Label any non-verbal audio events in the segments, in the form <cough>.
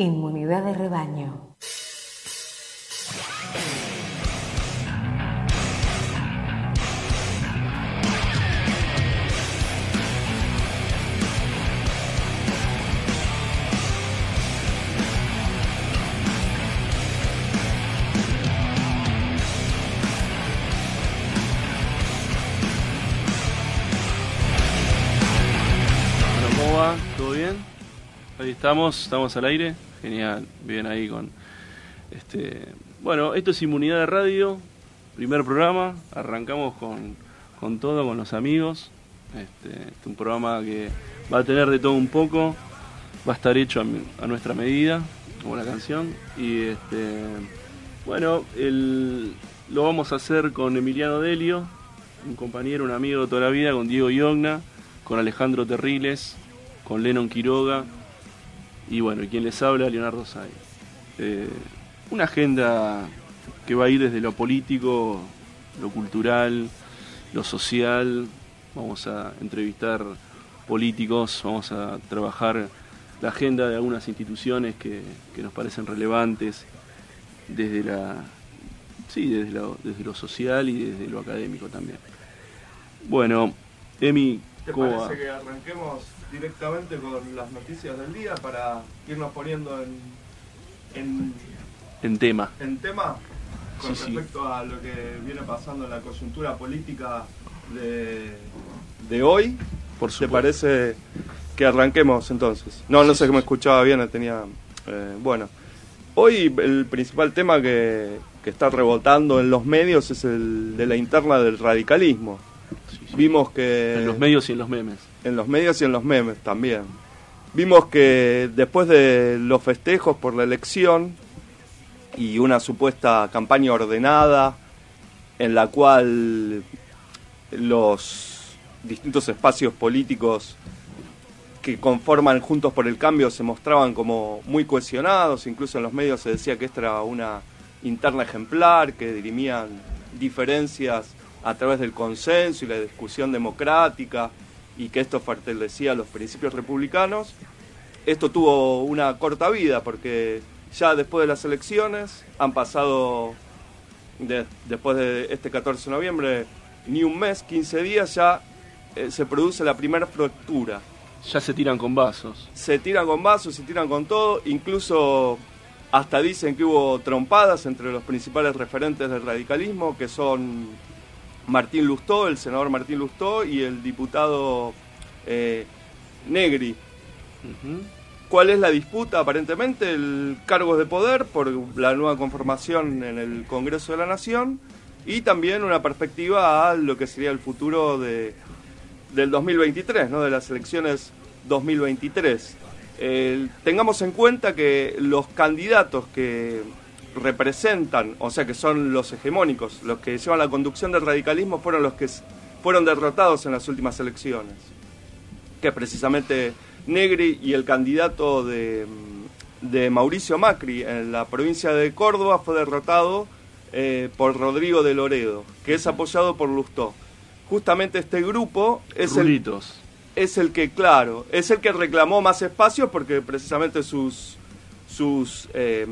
Inmunidad de rebaño. Estamos, estamos al aire. Genial, bien ahí con este. Bueno, esto es Inmunidad de Radio, primer programa. Arrancamos con, con todo, con los amigos. Este, es un programa que va a tener de todo un poco. Va a estar hecho a nuestra medida, como la canción. Y este. Bueno, el- lo vamos a hacer con Emiliano Delio, un compañero, un amigo de toda la vida, con Diego Iogna, con Alejandro Terriles, con Lennon Quiroga y bueno, quien les habla, Leonardo Say. Eh, una agenda que va a ir desde lo político, lo cultural, lo social. Vamos a entrevistar políticos, vamos a trabajar la agenda de algunas instituciones que, que nos parecen relevantes desde la sí, desde lo, desde lo social y desde lo académico también. Bueno, Emi, ¿Te ¿cómo parece va? que arranquemos directamente con las noticias del día para irnos poniendo en, en, En tema. en tema con Sí, sí. respecto a lo que viene pasando en la coyuntura política de, de hoy? Por ¿Te parece que arranquemos entonces? No, no Sí, sé sí, que me escuchaba bien, tenía... eh, bueno, hoy el principal tema que, que está rebotando en los medios es el de la interna del radicalismo. Sí, sí. Vimos que... En los medios y en los memes. En los medios y en los memes también. Vimos que después de los festejos por la elección y una supuesta campaña ordenada en la cual los distintos espacios políticos que conforman Juntos por el Cambio se mostraban como muy cohesionados, incluso en los medios se decía que esta era una interna ejemplar, que dirimían diferencias a través del consenso y la discusión democrática y que esto fortalecía los principios republicanos. Esto tuvo una corta vida porque ya después de las elecciones han pasado, de- después de este 14 de noviembre, ni un mes, 15 días, ya eh, se produce la primera fractura Ya se tiran con vasos. se tiran con vasos, se tiran con todo, incluso hasta dicen que hubo trompadas entre los principales referentes del radicalismo, que son Martín Lustó, el senador Martín Lustó y el diputado eh, Negri. ¿Cuál es la disputa? Aparentemente el cargo de poder por la nueva conformación en el Congreso de la Nación y también una perspectiva a lo que sería el futuro de, del 2023, ¿no? de las elecciones 2023. Eh, tengamos en cuenta que los candidatos que representan, o sea que son los hegemónicos, los que llevan la conducción del radicalismo, fueron los que fueron derrotados en las últimas elecciones que es precisamente Negri y el candidato de, de Mauricio Macri en la provincia de Córdoba fue derrotado eh, por Rodrigo de Loredo, que es apoyado por Lustó. Justamente este grupo es el, Rulitos. es el que, claro, es el que reclamó más espacios porque precisamente sus sus eh,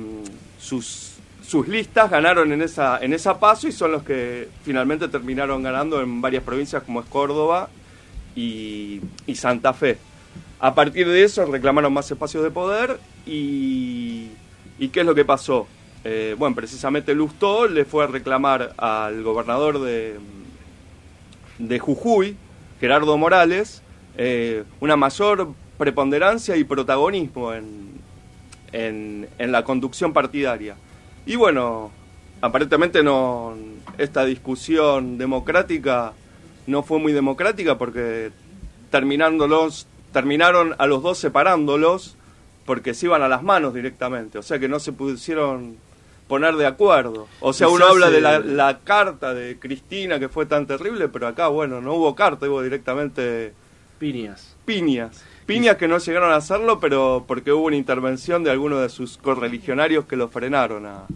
sus sus listas ganaron en esa en esa paso y son los que finalmente terminaron ganando en varias provincias como es Córdoba y, Santa Fe. A partir de eso reclamaron más espacios de poder y, y ¿qué es lo que pasó? Eh, bueno, precisamente Lustó le fue a reclamar al gobernador de, de Jujuy, Gerardo Morales, eh, una mayor preponderancia y protagonismo en, en, en la conducción partidaria. Y bueno, aparentemente no esta discusión democrática no fue muy democrática porque terminándolos, terminaron a los dos separándolos porque se iban a las manos directamente, o sea que no se pudieron poner de acuerdo. O sea, uno Quizás, habla de la, la carta de Cristina que fue tan terrible, pero acá, bueno, no hubo carta, hubo directamente Piñas. piñas. Piñas que no llegaron a hacerlo, pero porque hubo una intervención de algunos de sus correligionarios que lo frenaron a,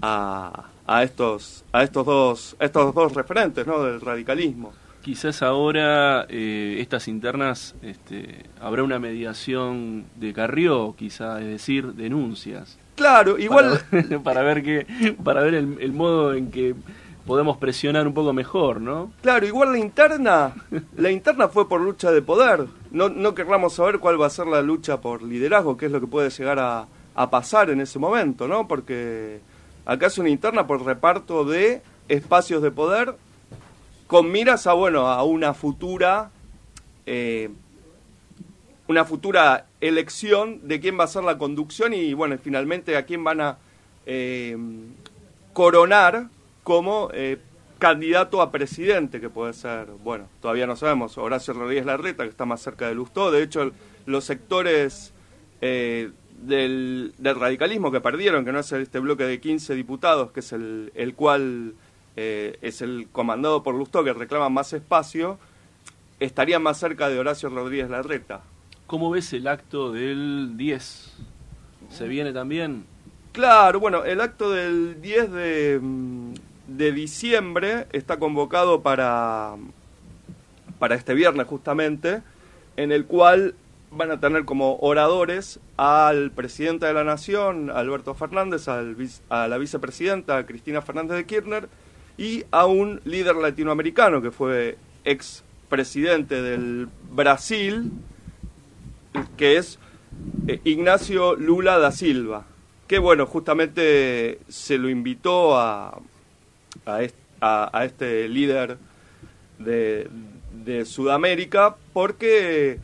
a, a estos a estos dos a estos dos referentes ¿no? del radicalismo. Quizás ahora eh, estas internas este, habrá una mediación de Carrió, quizá, es decir, denuncias. Claro, igual para, ver <laughs> que para ver el, el, modo en que podemos presionar un poco mejor, ¿no? Claro, igual la interna, <laughs> la interna fue por lucha de poder. No, no querramos saber cuál va a ser la lucha por liderazgo, qué es lo que puede llegar a, a pasar en ese momento, ¿no? Porque acá es una interna por reparto de espacios de poder con miras a, bueno, a una futura, eh, una futura elección de quién va a ser la conducción y, bueno, finalmente a quién van a eh, coronar como eh, candidato a presidente, que puede ser, bueno, todavía no sabemos, Horacio Rodríguez Larreta, que está más cerca de Lustó, de hecho, los sectores del, radicalismo que perdieron, que no es este bloque de 15 diputados, que es el, el cual eh, es el comandado por Lustó, que reclama más espacio, estaría más cerca de Horacio Rodríguez Larreta. ¿Cómo ves el acto del 10? ¿Se viene también? Claro, bueno, el acto del 10 de, mm, de diciembre está convocado para, para este viernes justamente, en el cual van a tener como oradores al presidente de la Nación, Alberto Fernández, al, a la vicepresidenta Cristina Fernández de Kirchner y a un líder latinoamericano que fue ex presidente del Brasil, que es eh, Ignacio Lula da Silva, que bueno, justamente se lo invitó a, a, este líder de, Sudamérica porque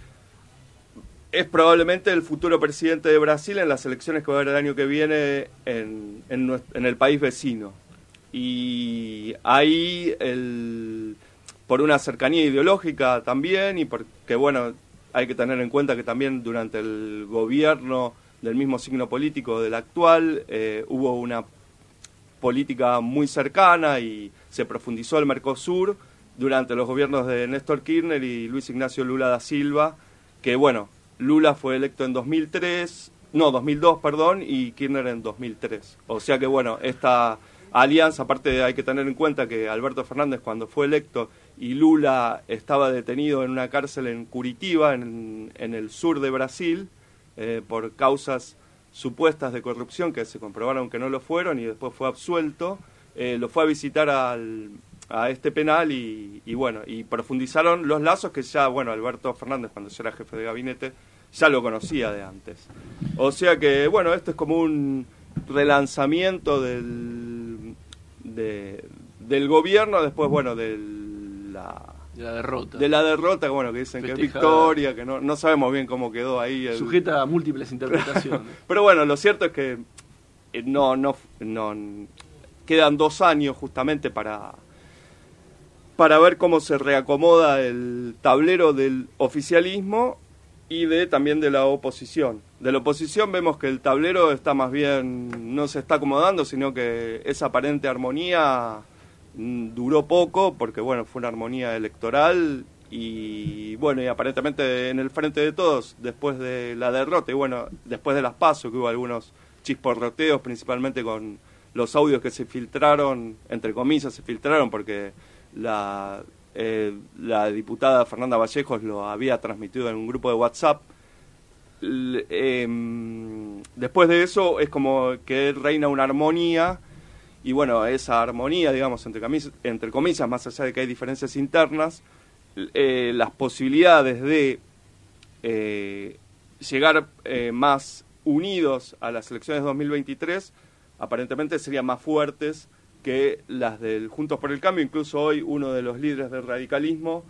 es probablemente el futuro presidente de Brasil en las elecciones que va a haber el año que viene en, en, el país vecino. Y ahí, el, por una cercanía ideológica también, y porque, bueno, hay que tener en cuenta que también durante el gobierno del mismo signo político del actual eh, hubo una política muy cercana y se profundizó el Mercosur durante los gobiernos de Néstor Kirchner y Luis Ignacio Lula da Silva, que bueno, Lula fue electo en 2003, no, 2002, perdón, y Kirchner en 2003. O sea que, bueno, esta alianza, aparte hay que tener en cuenta que Alberto Fernández cuando fue electo y Lula estaba detenido en una cárcel en Curitiba, en, el sur de Brasil, eh, por causas supuestas de corrupción que se comprobaron que no lo fueron y después fue absuelto, eh, lo fue a visitar al, a este penal y, y, bueno, y profundizaron los lazos que ya, bueno, Alberto Fernández cuando era jefe de gabinete ya lo conocía de antes. O sea que, bueno, esto es como un relanzamiento del, del gobierno después, bueno, de la... De la derrota. De la derrota, bueno, que dicen que es victoria, que no, no sabemos bien cómo quedó ahí. Sujeta a múltiples interpretaciones. <laughs> Pero bueno, lo cierto es que eh, no, no, no, quedan dos años justamente para, para ver cómo se reacomoda el tablero del oficialismo y de también de la oposición. De la oposición vemos que el tablero está más bien, no se está acomodando, sino que esa aparente armonía duró poco, porque bueno, fue una armonía electoral y bueno, y aparentemente en el frente de todos, después de la derrota y bueno, después de las pasos, que hubo algunos chisporroteos, principalmente con los audios que se filtraron, entre comillas se filtraron, porque la eh, la diputada Fernanda Vallejos lo había transmitido en un grupo de WhatsApp. Em, después de eso es como que reina una armonía y bueno, esa armonía, digamos, entre, entre comillas, más allá de que hay diferencias internas, eh, las posibilidades de eh, llegar más unidos a las elecciones de 2023 aparentemente serían más fuertes que las del Juntos por el Cambio. Incluso hoy uno de los líderes del radicalismo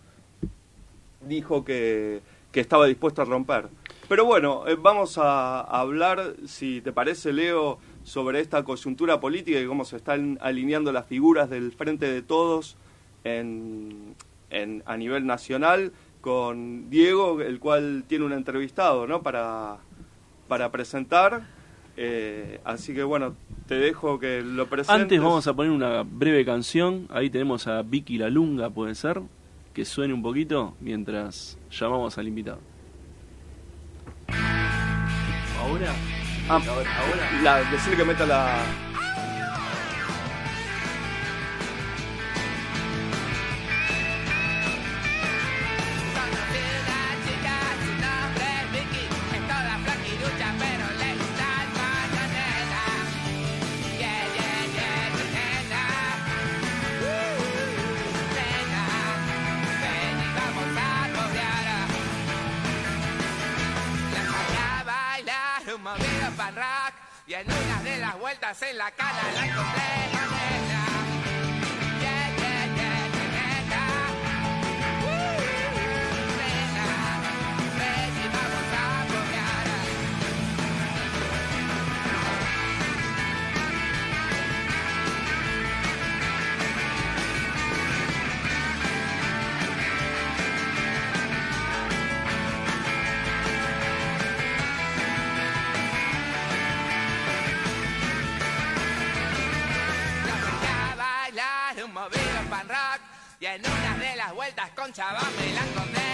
dijo que, estaba dispuesto a romper. Pero bueno, eh, vamos a, hablar, si te parece, Leo, sobre esta coyuntura política y cómo se están alineando las figuras del Frente de Todos en, en, a nivel nacional con Diego, el cual tiene un entrevistado ¿no? para, para presentar. Eh, así que bueno, te dejo que lo presentes. Antes vamos a poner una breve canción. Ahí tenemos a Vicky La Lunga, puede ser. Que suene un poquito mientras llamamos al invitado. Ahora. Ah, ahora. La, decirle que meta la. En la cara la encontré en una de las vueltas con Chava me la encontré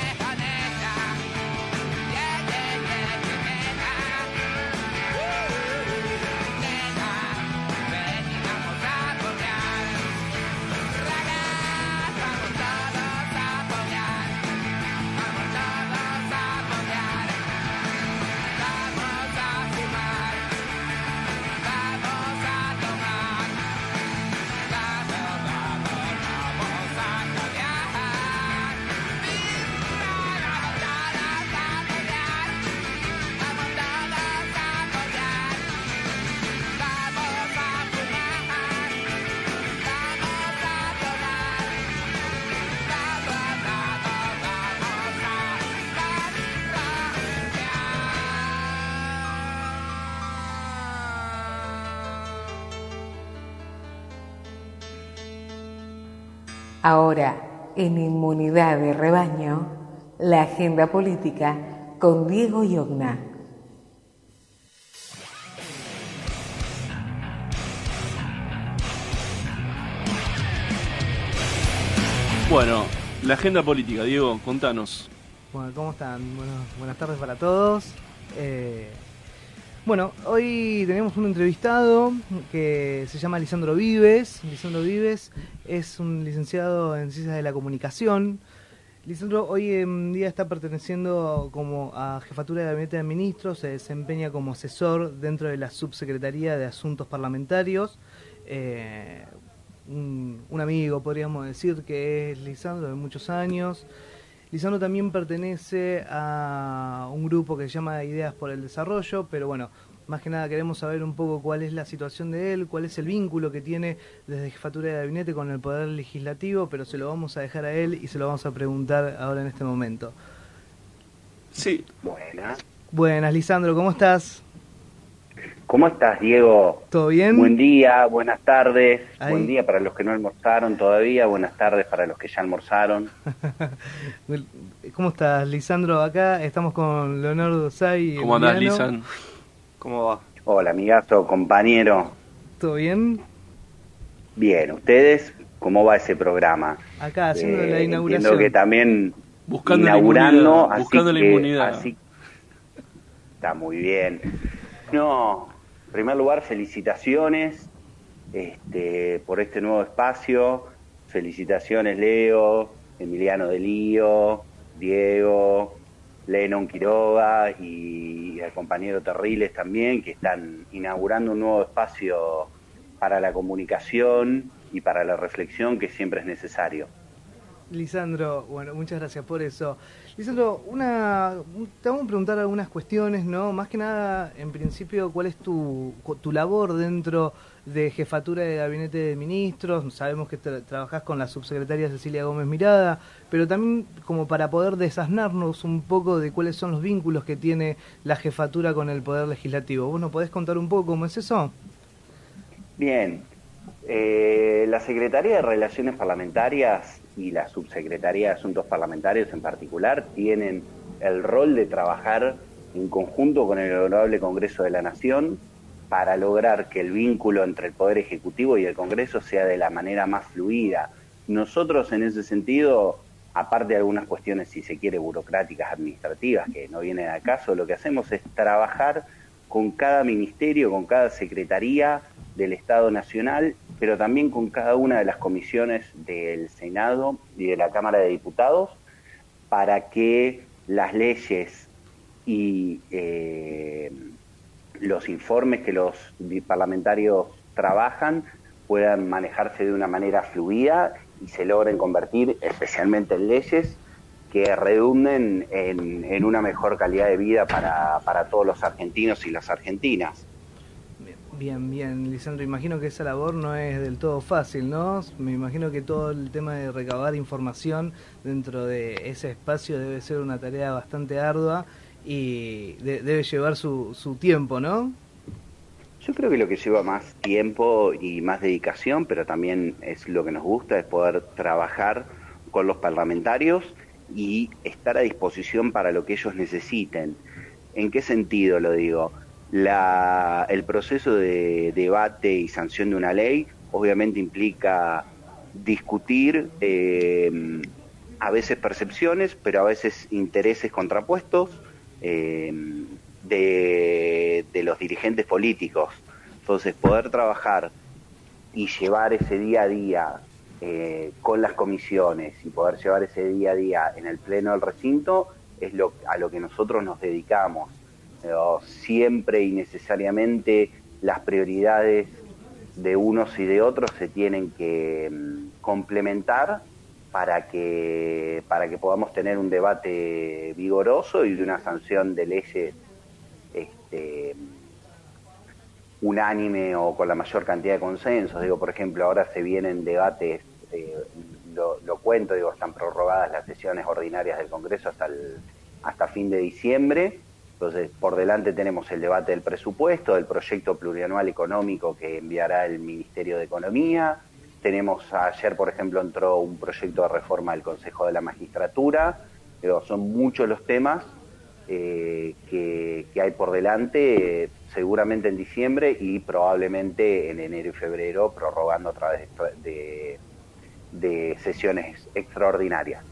Ahora, en Inmunidad de Rebaño, la agenda política con Diego Yogna. Bueno, la agenda política, Diego, contanos. Bueno, ¿cómo están? buenas tardes para todos. Eh, bueno, hoy tenemos un entrevistado que se llama Lisandro Vives. Lisandro Vives es un licenciado en Ciencias de la Comunicación. Lisandro hoy en día está perteneciendo como a Jefatura de Gabinete de Ministros, se desempeña como asesor dentro de la Subsecretaría de Asuntos Parlamentarios. Eh, un, un, amigo, podríamos decir, que es Lisandro de muchos años. Lisandro también pertenece a un grupo que se llama Ideas por el Desarrollo, pero bueno, más que nada queremos saber un poco cuál es la situación de él, cuál es el vínculo que tiene desde jefatura de gabinete con el Poder Legislativo, pero se lo vamos a dejar a él y se lo vamos a preguntar ahora en este momento. Sí. Buenas. Buenas, Lisandro, ¿cómo estás? ¿Cómo estás, Diego? ¿Todo bien? Buen día, buenas tardes. Buen día para los que no almorzaron todavía, buenas tardes para los que ya almorzaron. <laughs> ¿Cómo estás, Lisandro? Acá estamos con Leonardo Say. ¿Cómo andás, Lisandro? ¿Cómo va? Hola, amigazo, compañero. ¿Todo bien? Bien, ¿ustedes cómo va ese programa? Acá, haciendo la eh, inauguración. Entiendo que también buscando inaugurando, la buscando la inmunidad. Así, está muy bien. No, en primer lugar, felicitaciones este, por este nuevo espacio. Felicitaciones, Leo, Emiliano Delío, Diego, Lennon Quiroga y el compañero Terriles también, que están inaugurando un nuevo espacio para la comunicación y para la reflexión que siempre es necesario. Lisandro, bueno, muchas gracias por eso. Lisandro, una, te vamos a preguntar algunas cuestiones, ¿no? Más que nada, en principio, ¿cuál es tu, tu labor dentro de jefatura de gabinete de ministros? Sabemos que trabajás con la subsecretaria Cecilia Gómez Mirada, pero también como para poder desasnarnos un poco de cuáles son los vínculos que tiene la jefatura con el Poder Legislativo. ¿Vos nos podés contar un poco cómo es eso? Bien. Eh, la Secretaría de Relaciones Parlamentarias y la Subsecretaría de Asuntos Parlamentarios en particular tienen el rol de trabajar en conjunto con el Honorable Congreso de la Nación para lograr que el vínculo entre el Poder Ejecutivo y el Congreso sea de la manera más fluida. Nosotros en ese sentido, aparte de algunas cuestiones, si se quiere, burocráticas, administrativas, que no vienen al caso, lo que hacemos es trabajar con cada ministerio, con cada secretaría del Estado Nacional pero también con cada una de las comisiones del Senado y de la Cámara de Diputados para que las leyes y eh, los informes que los parlamentarios trabajan puedan manejarse de una manera fluida y se logren convertir especialmente en leyes que redunden en, una mejor calidad de vida para, para todos los argentinos y las argentinas. Bien, bien, Lisandro, imagino que esa labor no es del todo fácil, ¿no? Me imagino que todo el tema de recabar información dentro de ese espacio debe ser una tarea bastante ardua y debe llevar su, su tiempo, ¿no? Yo creo que lo que lleva más tiempo y más dedicación, pero también es lo que nos gusta, es poder trabajar con los parlamentarios y estar a disposición para lo que ellos necesiten. ¿En qué sentido lo digo? El proceso de debate y sanción de una ley obviamente implica discutir eh, a veces percepciones, pero a veces intereses contrapuestos eh, de, de los dirigentes políticos. Entonces, poder trabajar y llevar ese día a día eh, con las comisiones y poder llevar ese día a día en el pleno del recinto es lo, a lo que nosotros nos dedicamos. siempre y necesariamente las prioridades de unos y de otros se tienen que mm, complementar para que, para que podamos tener un debate vigoroso y una sanción de leyes este, unánime o con la mayor cantidad de consensos. Digo, por ejemplo, ahora se vienen debates, eh, lo, cuento, digo, están prorrogadas las sesiones ordinarias del Congreso hasta, hasta fin de diciembre. Entonces, por delante tenemos el debate del presupuesto, del proyecto plurianual económico que enviará el Ministerio de Economía. Tenemos, ayer, por ejemplo, entró un proyecto de reforma del Consejo de la Magistratura. Digo, son muchos los temas eh, que, hay por delante, seguramente en diciembre y probablemente en enero y febrero, prorrogando a través de, sesiones extraordinarias.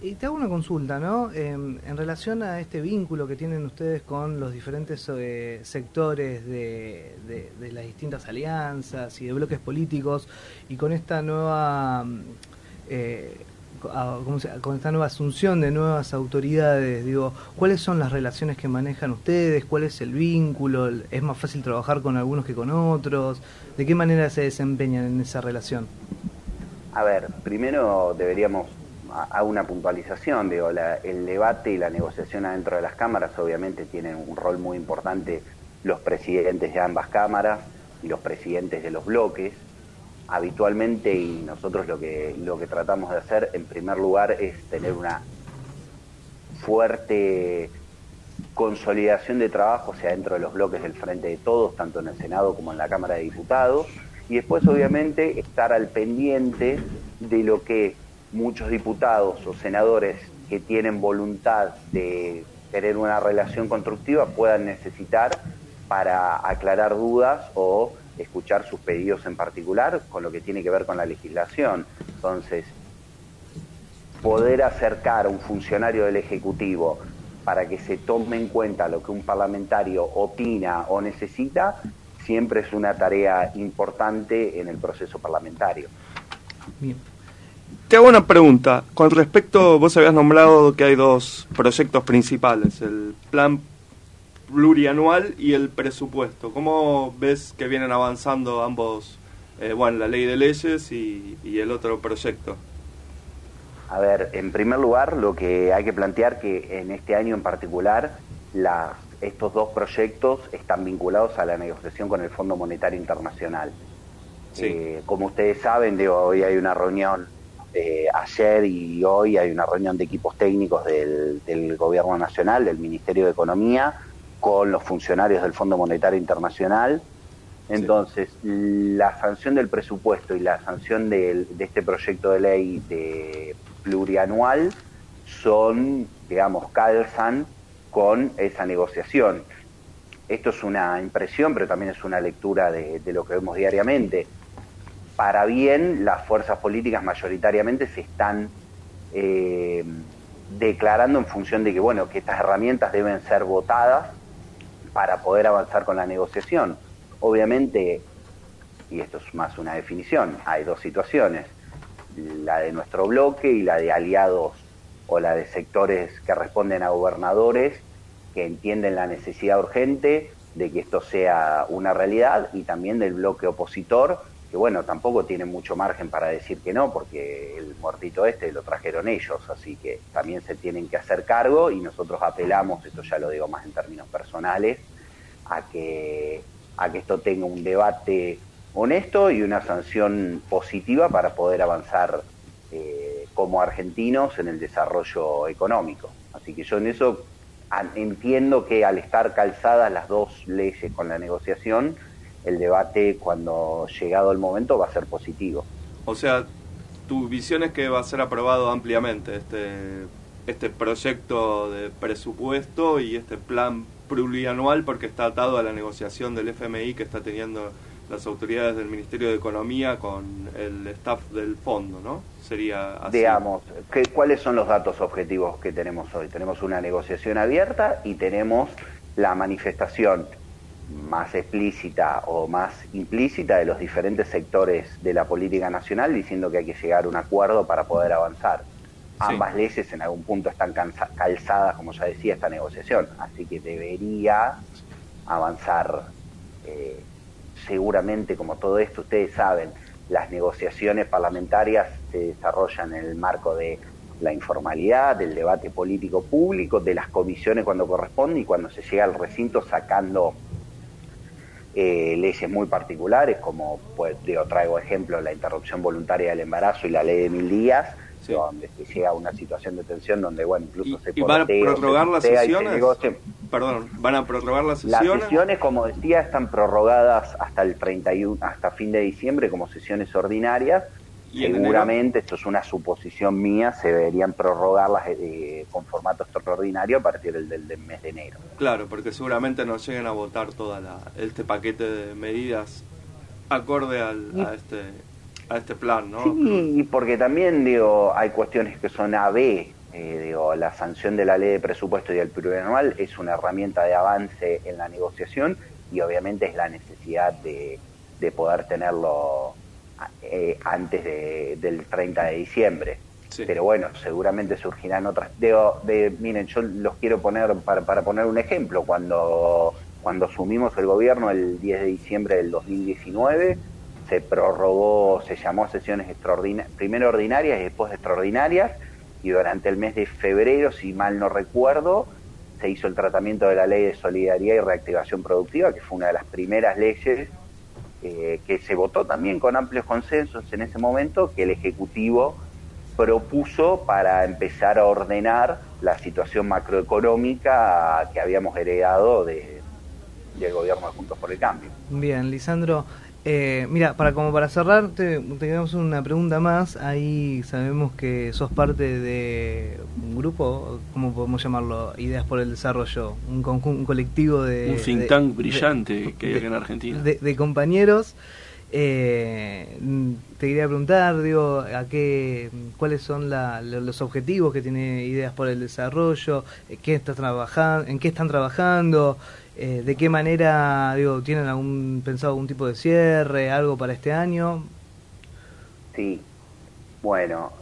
y te hago una consulta, ¿no? en relación a este vínculo que tienen ustedes con los diferentes eh, sectores de, de, las distintas alianzas y de bloques políticos y con esta nueva eh, con esta nueva asunción de nuevas autoridades, digo, ¿cuáles son las relaciones que manejan ustedes? ¿Cuál es el vínculo? ¿Es más fácil trabajar con algunos que con otros? ¿De qué manera se desempeñan en esa relación? A ver, primero deberíamos a una puntualización, digo, el debate y la negociación adentro de las cámaras obviamente tienen un rol muy importante los presidentes de ambas cámaras y los presidentes de los bloques. Habitualmente y nosotros lo que, lo que tratamos de hacer en primer lugar es tener una fuerte consolidación de trabajo, sea, dentro de los bloques del Frente de Todos, tanto en el Senado como en la Cámara de Diputados, y después obviamente estar al pendiente de lo que muchos diputados o senadores que tienen voluntad de tener una relación constructiva puedan necesitar para aclarar dudas o escuchar sus pedidos en particular con lo que tiene que ver con la legislación. Entonces, poder acercar a un funcionario del Ejecutivo para que se tome en cuenta lo que un parlamentario opina o necesita, siempre es una tarea importante en el proceso parlamentario. Bien. Te hago una pregunta. Con respecto, vos habías nombrado que hay dos proyectos principales, el plan plurianual y el presupuesto. ¿Cómo ves que vienen avanzando ambos, eh, bueno, la ley de leyes y, el otro proyecto? A ver, en primer lugar, lo que hay que plantear que en este año en particular, estos dos proyectos están vinculados a la negociación con el Fondo Monetario Internacional. Eh, como ustedes saben, de hoy hay una reunión, eh, ayer y hoy hay una reunión de equipos técnicos del, del Gobierno Nacional, del Ministerio de Economía, con los funcionarios del Fondo Monetario Internacional. Entonces, la sanción del presupuesto y la sanción de, este proyecto de ley de plurianual son, digamos, calzan con esa negociación. Esto es una impresión, pero también es una lectura de, lo que vemos diariamente. Para bien, las fuerzas políticas mayoritariamente se están eh, declarando en función de que, bueno, que estas herramientas deben ser votadas para poder avanzar con la negociación. Obviamente, y esto es más una definición, hay dos situaciones, la de nuestro bloque y la de aliados o la de sectores que responden a gobernadores que entienden la necesidad urgente de que esto sea una realidad y también del bloque opositor que bueno, tampoco tienen mucho margen para decir que no, porque el muertito este lo trajeron ellos, así que también se tienen que hacer cargo y nosotros apelamos, esto ya lo digo más en términos personales, a que, a que esto tenga un debate honesto y una sanción positiva para poder avanzar eh, como argentinos en el desarrollo económico. Así que yo en eso entiendo que al estar calzadas las dos leyes con la negociación, el debate cuando llegado el momento va a ser positivo. O sea, tu visión es que va a ser aprobado ampliamente este, este proyecto de presupuesto y este plan plurianual porque está atado a la negociación del FMI que está teniendo las autoridades del Ministerio de Economía con el staff del fondo, ¿no? Sería así. Digamos, ¿cuáles son los datos objetivos que tenemos hoy? Tenemos una negociación abierta y tenemos la manifestación más explícita o más implícita de los diferentes sectores de la política nacional diciendo que hay que llegar a un acuerdo para poder avanzar. Ambas leyes en algún punto están calzadas, como ya decía, esta negociación, así que debería avanzar. Eh, seguramente, como todo esto, ustedes saben, las negociaciones parlamentarias se desarrollan en el marco de la informalidad, del debate político público, de las comisiones cuando corresponde y cuando se llega al recinto sacando eh, leyes muy particulares, como pues, digo, traigo ejemplo la interrupción voluntaria del embarazo y la ley de mil días, donde se llega a una situación de tensión donde, bueno, incluso se ¿Y van a prorrogar las sesiones? Perdón, ¿van a prorrogar las sesiones? Las sesiones, como decía, están prorrogadas hasta el 31, hasta fin de diciembre como sesiones ordinarias. Seguramente, esto es una suposición mía, se deberían prorrogarlas eh, con formato extraordinario a partir del, mes de enero. Claro, porque seguramente no lleguen a votar todo este paquete de medidas acorde al, a este a este plan, ¿no? Sí, porque también, digo, hay cuestiones que son AB, eh, digo, la sanción de la ley de presupuesto y el plurianual es una herramienta de avance en la negociación y obviamente es la necesidad de, de poder tenerlo eh, antes de, del 30 de diciembre. Pero bueno, seguramente surgirán otras. Digo, de, miren, yo los quiero poner para, para poner un ejemplo. Cuando, cuando asumimos el gobierno el 10 de diciembre del 2019, se prorrogó, se llamó sesiones extraordinarias, primero ordinarias y después extraordinarias, y durante el mes de febrero, si mal no recuerdo, se hizo el tratamiento de la ley de solidaridad y reactivación productiva, que fue una de las primeras leyes eh, que se votó también con amplios consensos en ese momento, que el Ejecutivo propuso para empezar a ordenar la situación macroeconómica que habíamos heredado de, del gobierno de Juntos por el Cambio. Bien, Lisandro, eh, mira, para como para cerrar, te, tenemos una pregunta más. Ahí sabemos que sos parte de un grupo, ¿cómo podemos llamarlo? Ideas por el Desarrollo, un, un colectivo de... Un think tank brillante que hay en Argentina. De, compañeros. Eh, te quería preguntar, digo, a qué, cuáles son los objetivos que tiene Ideas por el Desarrollo, qué estás trabajando, en qué están trabajando, eh, ¿De qué manera, digo, tienen algún pensado algún tipo de cierre, algo para este año? Sí, bueno,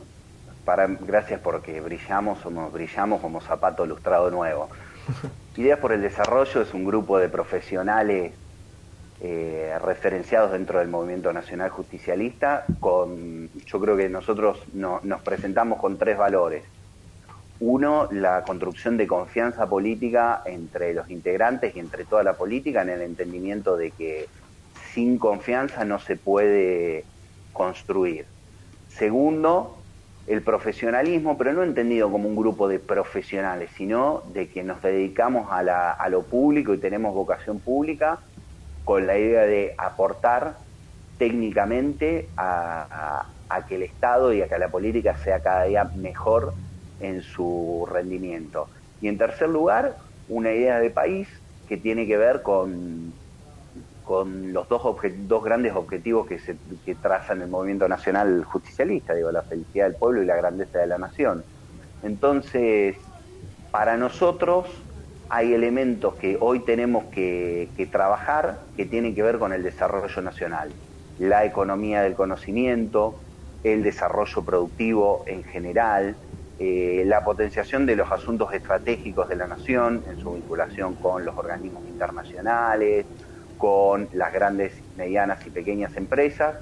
para, gracias porque brillamos, somos, brillamos como zapato lustrado nuevo. <laughs> Ideas por el Desarrollo es un grupo de profesionales eh, referenciados dentro del movimiento nacional justicialista. Con, yo creo que nosotros nos presentamos con tres valores. Uno, la construcción de confianza política entre los integrantes y entre toda la política en el entendimiento de que sin confianza no se puede construir. Segundo, el profesionalismo, pero no entendido como un grupo de profesionales, sino de que nos dedicamos a, lo público y tenemos vocación pública con la idea de aportar técnicamente a, a que el Estado y a que la política sea cada día mejor en su rendimiento. Y en tercer lugar, una idea de país que tiene que ver con, con los dos, dos grandes objetivos que, se, que trazan el movimiento nacional justicialista, digo, la felicidad del pueblo y la grandeza de la nación. Entonces, para nosotros hay elementos que hoy tenemos que, que trabajar que tienen que ver con el desarrollo nacional, la economía del conocimiento, el desarrollo productivo en general, eh, la potenciación de los asuntos estratégicos de la nación en su vinculación con los organismos internacionales, con las grandes, medianas y pequeñas empresas,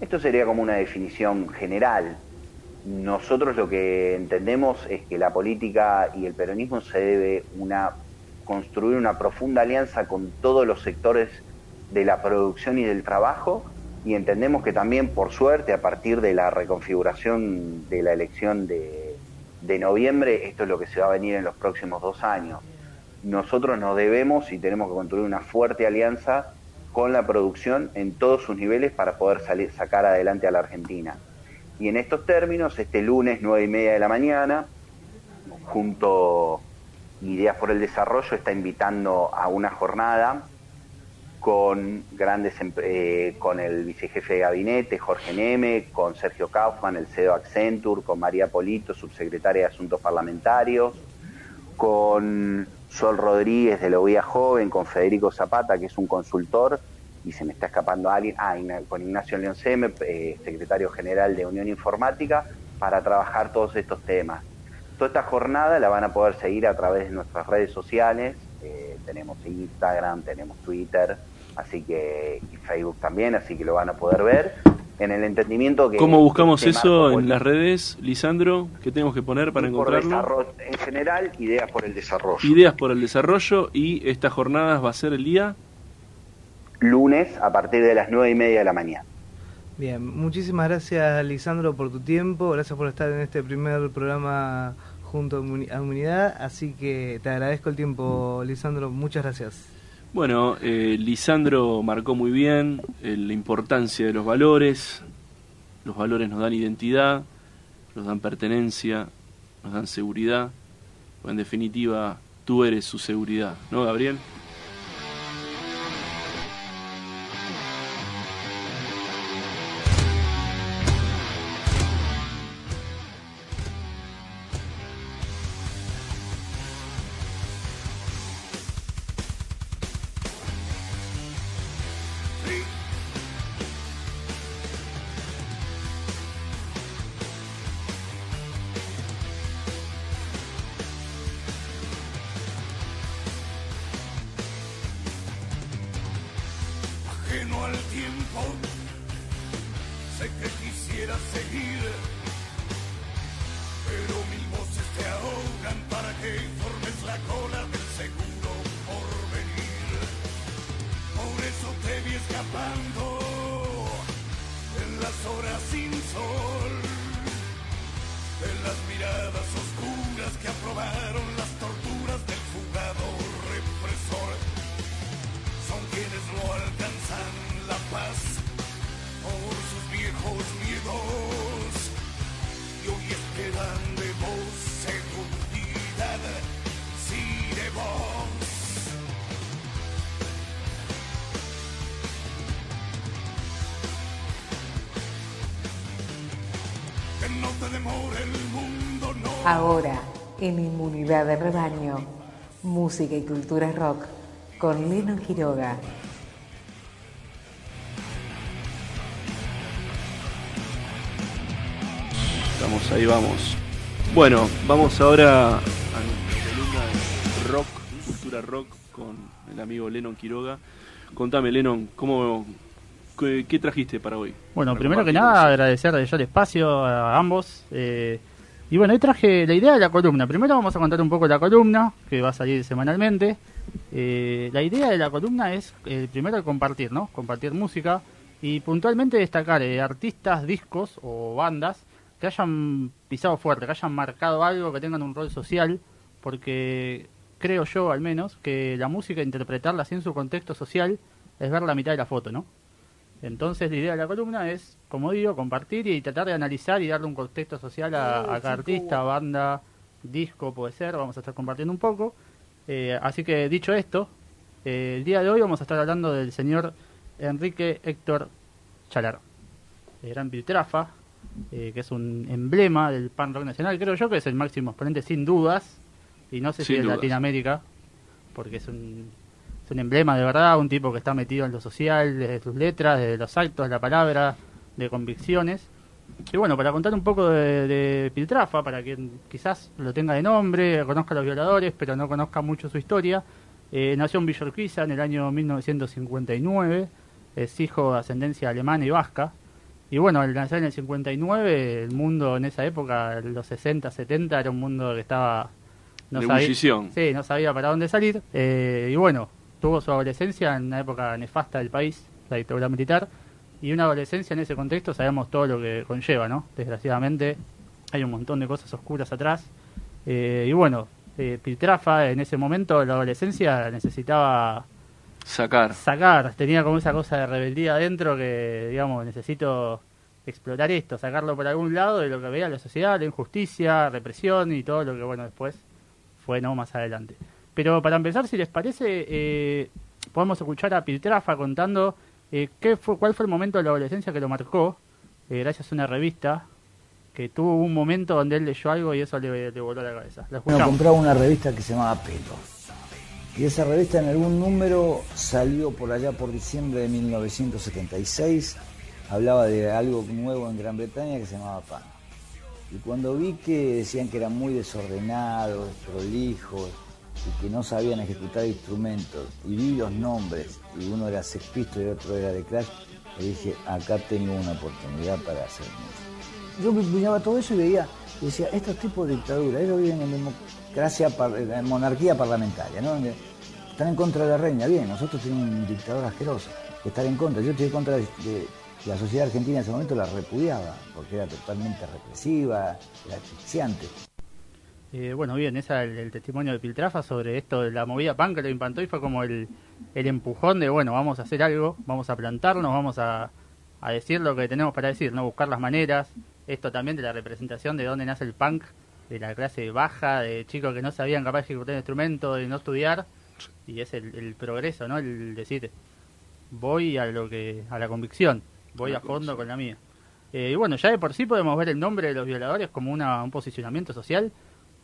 Esto sería como una definición general. Nosotros lo que entendemos es que la política y el peronismo se debe una construir una profunda alianza con todos los sectores de la producción y del trabajo y entendemos que también, por suerte, a partir de la reconfiguración de la elección de, de noviembre, esto es lo que se va a venir en los próximos dos años. Nosotros nos debemos y tenemos que construir una fuerte alianza con la producción en todos sus niveles para poder salir, sacar adelante a la Argentina. Y en estos términos, este lunes, nueve y media de la mañana, junto Ideas por el Desarrollo está invitando a una jornada con grandes eh, con el vicejefe de gabinete Jorge Neme, con Sergio Kaufman, el CEO Accenture, con María Polito, subsecretaria de Asuntos Parlamentarios, con Sol Rodríguez de la OIA Joven, con Federico Zapata, que es un consultor, y se me está escapando alguien, ah, con Ignacio León Seme, eh, secretario general de Unión Informática, para trabajar todos estos temas. Toda esta jornada la van a poder seguir a través de nuestras redes sociales. Tenemos Instagram, tenemos Twitter, así que y Facebook también, así que lo van a poder ver. En el entendimiento que... ¿Cómo buscamos eso en las redes, Lisandro? ¿Qué tenemos que poner para encontrarlo? En general, ideas por el desarrollo. Ideas por el desarrollo y esta jornada va a ser el día... Lunes a partir de las nueve y media de la mañana. Bien, muchísimas gracias Lisandro por tu tiempo, gracias por estar en este primer programa junto a Humanidad, así que te agradezco el tiempo Lisandro, muchas gracias. Bueno, eh, Lisandro marcó muy bien eh, la importancia de los valores, los valores nos dan identidad, nos dan pertenencia, nos dan seguridad, en definitiva tú eres su seguridad, ¿no Gabriel? sol de las miradas oscuras que aprobaron Ahora, en Inmunidad de Rebaño, música y cultura rock con Lino Quiroga. Vamos, ahí vamos. Bueno, vamos ahora a nuestra columna de rock, cultura rock, con el amigo Lennon Quiroga. Contame, Lennon, ¿cómo, qué, trajiste para hoy? Bueno, primero que nada, agradecer yo el espacio a ambos. Eh, y bueno, hoy traje la idea de la columna. Primero vamos a contar un poco la columna, que va a salir semanalmente. Eh, la idea de la columna es, eh, primero, compartir, ¿no? Compartir música y puntualmente destacar eh, artistas, discos o bandas que hayan pisado fuerte, que hayan marcado algo, que tengan un rol social, porque creo yo, al menos, que la música, interpretarla en su contexto social, es ver la mitad de la foto, ¿no? Entonces la idea de la columna es, como digo, compartir y tratar de analizar y darle un contexto social a, cada artista, banda, disco, puede ser, vamos a estar compartiendo un poco. Eh, así que dicho esto, eh, el día de hoy vamos a estar hablando del señor Enrique Héctor Chalar, el gran Piltrafa, eh, que es un emblema del pan rock nacional, creo yo que es el máximo exponente sin dudas, y no sé si en Latinoamérica, porque es un es un emblema de verdad, un tipo que está metido en lo social, desde sus letras, desde los actos, la palabra, de convicciones. Y bueno, para contar un poco de, Piltrafa, para quien quizás lo tenga de nombre, conozca a los violadores, pero no conozca mucho su historia, eh, nació en Villorquiza en el año 1959, es hijo de ascendencia alemana y vasca. Y bueno, al nacer en el 59, el mundo en esa época, los 60, 70, era un mundo que estaba... De sabía, sí, no sabía para dónde salir. Eh, y bueno, tuvo su adolescencia en una época nefasta del país, la dictadura militar. Y una adolescencia en ese contexto sabemos todo lo que conlleva, ¿no? Desgraciadamente hay un montón de cosas oscuras atrás. Eh, y bueno, eh, Piltrafa en ese momento, la adolescencia, necesitaba Sacar. sacar, tenía como esa cosa de rebeldía adentro que, digamos, necesito explorar esto, sacarlo por algún lado de lo que veía la sociedad, la injusticia, represión y todo lo que, bueno, después fue, ¿no? Más adelante. Pero para empezar, si les parece, eh, podemos escuchar a Piltrafa contando eh, qué fue, cuál fue el momento de la adolescencia que lo marcó, eh, gracias a una revista que tuvo un momento donde él leyó algo y eso le, le voló la cabeza. Bueno, compraba una revista que se llamaba Pelo. Y esa revista en algún número salió por allá por diciembre de 1976. Hablaba de algo nuevo en Gran Bretaña que se llamaba Pan. Y cuando vi que decían que eran muy desordenados, prolijos, y que no sabían ejecutar instrumentos, y vi los nombres, y uno era Sex Pistols y otro era de Clash, le dije, acá tengo una oportunidad para hacer música yo miraba todo eso y veía, y decía, estos tipos de dictadura, ellos viven en democracia, monarquía parlamentaria, ¿no? Están en contra de la reina, bien, nosotros tenemos un dictador asqueroso, que estar en contra. Yo estoy en contra de, de- la sociedad argentina en ese momento la repudiaba, porque era totalmente represiva, era asfixiante. Eh, bueno, bien, ese es el, el testimonio de Piltrafa sobre esto de la movida punk que lo impantó y fue como el, el empujón de, bueno, vamos a hacer algo, vamos a plantarnos, vamos a, a decir lo que tenemos para decir, no buscar las maneras. Esto también de la representación de dónde nace el punk, de la clase baja, de chicos que no sabían capaz de ejecutar el instrumento, de no estudiar, y es el, el progreso, ¿no? El decir, voy a lo que a la convicción, voy a fondo con la mía. Eh, y bueno, ya de por sí podemos ver el nombre de los violadores como una, un posicionamiento social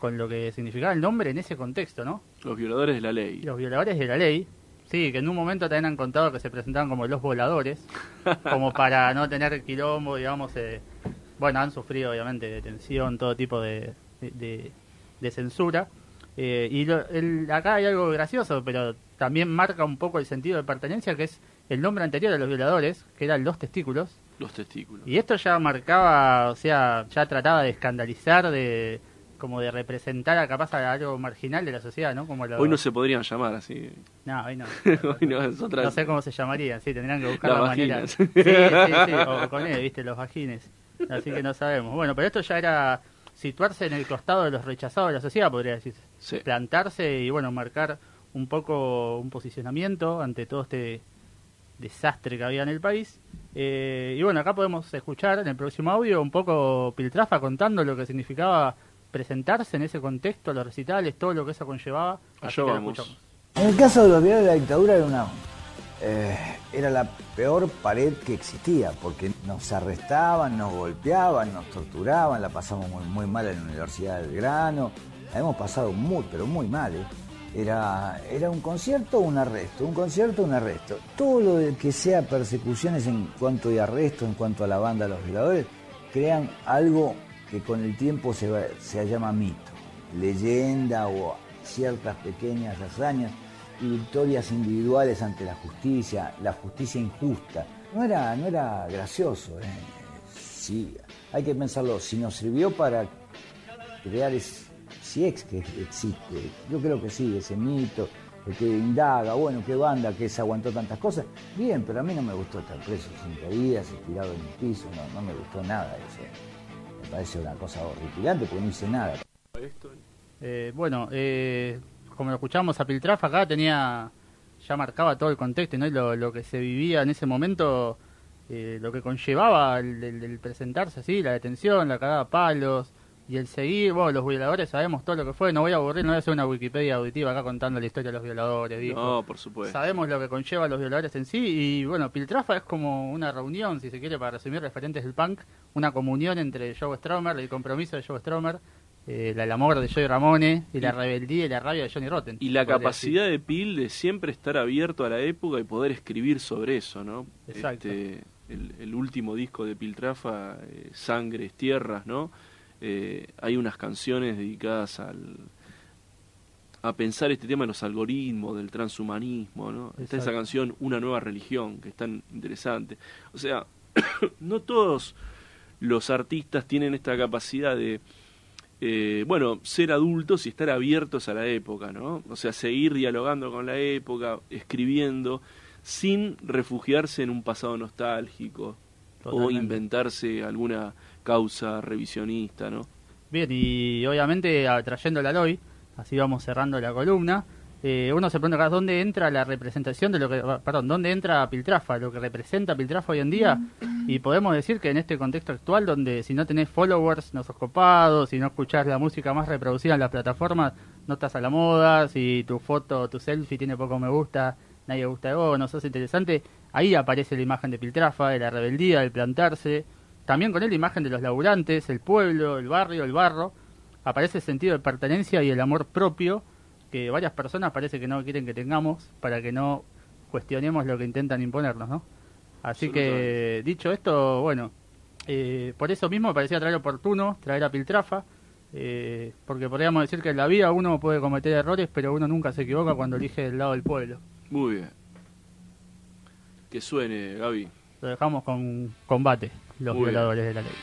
con lo que significaba el nombre en ese contexto, ¿no? Los violadores de la ley. los violadores de la ley, sí, que en un momento también han contado que se presentaban como los voladores, <laughs> como para no tener quilombo, digamos. eh, bueno, han sufrido obviamente detención, todo tipo de, de, de- censura. Eh, y lo- el- acá hay algo gracioso, pero también marca un poco el sentido de pertenencia, que es el nombre anterior de los violadores, que eran los testículos. Los testículos. Y esto ya marcaba, o sea, ya trataba de escandalizar, de como de representar a capaz a algo marginal de la sociedad, ¿no? Como lo- Hoy no se podrían llamar así. No, hoy no. <laughs> Hoy no, es otra. No sé cómo se llamarían, sí, tendrían que buscar Las la manera. Sí, sí, sí, <laughs> o con él, viste, los vagines. Así que no sabemos. Bueno, pero esto ya era situarse en el costado de los rechazados de la sociedad, podría decirse. Sí. Plantarse y, bueno, marcar un poco un posicionamiento ante todo este desastre que había en el país. Eh, y bueno, acá podemos escuchar en el próximo audio un poco Piltrafa contando lo que significaba presentarse en ese contexto, los recitales, todo lo que eso conllevaba. Así Allá que escuchamos. En el caso de los violadores de la dictadura era una eh, era la peor pared que existía, porque nos arrestaban, nos golpeaban, nos torturaban, la pasamos muy, muy mal en la Universidad del Grano, la hemos pasado muy, pero muy mal. ¿eh? Era, era un concierto, un arresto, un concierto, un arresto. Todo lo de que sea persecuciones en cuanto a arrestos, en cuanto a la banda de los violadores, crean algo que con el tiempo se, va- se llama mito, leyenda o ciertas pequeñas hazañas y victorias individuales ante la justicia, la justicia injusta. No era, no era gracioso. ¿eh? Sí, hay que pensarlo, si nos sirvió para crear es, si es que existe, yo creo que sí, ese mito, el que indaga, bueno, qué banda que se aguantó tantas cosas, bien, pero a mí no me gustó estar preso cinco días, tirado en el piso, no, no me gustó nada eso. Parece una cosa horripilante porque no hice nada. Eh, bueno, eh, como lo escuchamos a Piltrafa acá, tenía ya marcaba todo el contexto ¿no? y lo, lo que se vivía en ese momento, eh, lo que conllevaba el, el- el presentarse así, la detención, la cagada a palos y el seguir. Bueno, los violadores sabemos todo lo que fue, no voy a aburrir, no voy a hacer una Wikipedia auditiva acá contando la historia de los violadores. dijo. No, por supuesto. Sabemos lo que conlleva a los violadores en sí y bueno, Piltrafa es como una reunión, si se quiere, para resumir referentes del punk, una comunión entre Joe Stromer, el compromiso de Joe Stromer, eh, el amor de Joey Ramone y la rebeldía y la rabia de Johnny Rotten. Y la capacidad de Pil de siempre estar abierto a la época y poder escribir sobre eso, ¿no? Exacto. Este, el, el último disco de Piltrafa, eh, Sangres, Tierras, ¿no? Eh, hay unas canciones dedicadas al a pensar este tema de los algoritmos, del transhumanismo, ¿no? Está esa canción Una nueva religión, que es tan interesante. O sea, <coughs> no todos los artistas tienen esta capacidad de, eh, bueno, ser adultos y estar abiertos a la época, ¿no? O sea, seguir dialogando con la época, escribiendo, sin refugiarse en un pasado nostálgico o inventarse alguna causa revisionista, ¿no? Bien, y obviamente a- trayéndola hoy, así vamos cerrando la columna, eh, uno se pregunta dónde entra la representación de lo que, perdón, dónde entra Piltrafa, lo que representa Piltrafa hoy en día, y podemos decir que en este contexto actual donde si no tenés followers no sos copado, si no escuchás la música más reproducida en las plataformas no estás a la moda, si tu foto, tu selfie tiene poco me gusta, nadie gusta de vos, no sos interesante, ahí aparece la imagen de Piltrafa, de la rebeldía, del plantarse, también con él la imagen de los laburantes, el pueblo, el barrio, el barro. Aparece el sentido de pertenencia y el amor propio que varias personas parece que no quieren que tengamos para que no cuestionemos lo que intentan imponernos, ¿no? Así que, dicho esto, bueno, eh, por eso mismo me parecía traer oportuno traer a Piltrafa, eh, porque podríamos decir que en la vida uno puede cometer errores, pero uno nunca se equivoca cuando elige el lado del pueblo. Muy bien. Que suene, Gaby. Lo dejamos con combate, los Muy bien. violadores de la ley.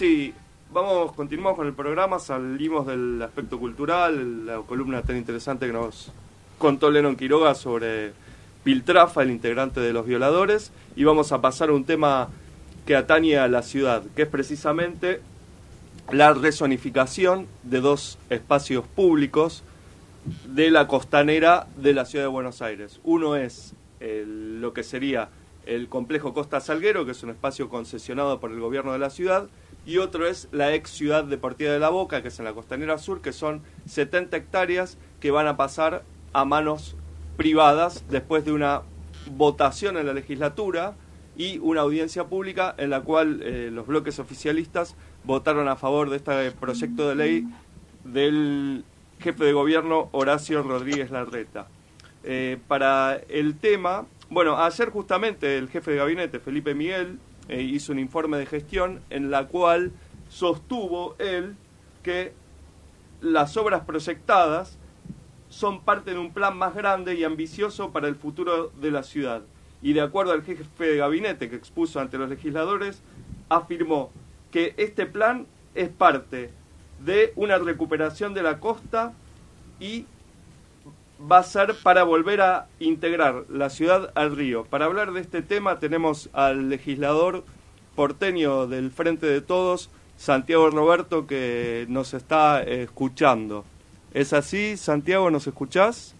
Sí, vamos, continuamos con el programa, salimos del aspecto cultural, la columna tan interesante que nos contó Lennon Quiroga sobre Piltrafa, el integrante de los violadores, y vamos a pasar a un tema que atañe a la ciudad, que es precisamente la resonificación de dos espacios públicos de la costanera de la ciudad de Buenos Aires. Uno es lo que sería el complejo Costa Salguero, que es un espacio concesionado por el gobierno de la ciudad, y otro es la ex ciudad deportiva de La Boca, que es en la costanera sur, que son 70 hectáreas que van a pasar a manos privadas después de una votación en la legislatura y una audiencia pública en la cual eh, los bloques oficialistas votaron a favor de este proyecto de ley del jefe de gobierno Horacio Rodríguez Larreta. Eh, para el tema, bueno, ayer justamente el jefe de gabinete, Felipe Miguel, eh, hizo un informe de gestión en la cual sostuvo él que las obras proyectadas son parte de un plan más grande y ambicioso para el futuro de la ciudad. Y de acuerdo al jefe de gabinete que expuso ante los legisladores, afirmó que este plan es parte de una recuperación de la costa y va a ser para volver a integrar la ciudad al río. Para hablar de este tema tenemos al legislador porteño del Frente de Todos, Santiago Roberto, que nos está escuchando. ¿Es así, Santiago? ¿Nos escuchás?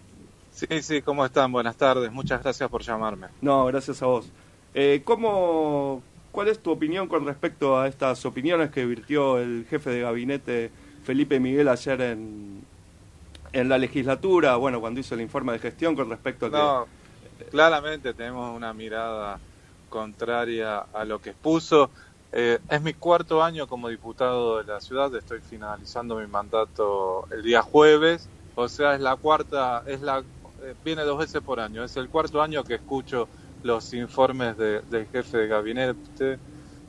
Sí, sí, ¿cómo están? Buenas tardes. Muchas gracias por llamarme. No, gracias a vos. Eh, ¿cómo, ¿Cuál es tu opinión con respecto a estas opiniones que virtió el jefe de gabinete Felipe Miguel ayer en, en la legislatura, bueno, cuando hizo el informe de gestión con respecto a que... Claramente tenemos una mirada contraria a lo que expuso. Eh, es mi cuarto año como diputado de la ciudad, estoy finalizando mi mandato el día jueves, o sea, es la cuarta, es la, eh, viene dos veces por año, es el cuarto año que escucho los informes de- del jefe de gabinete,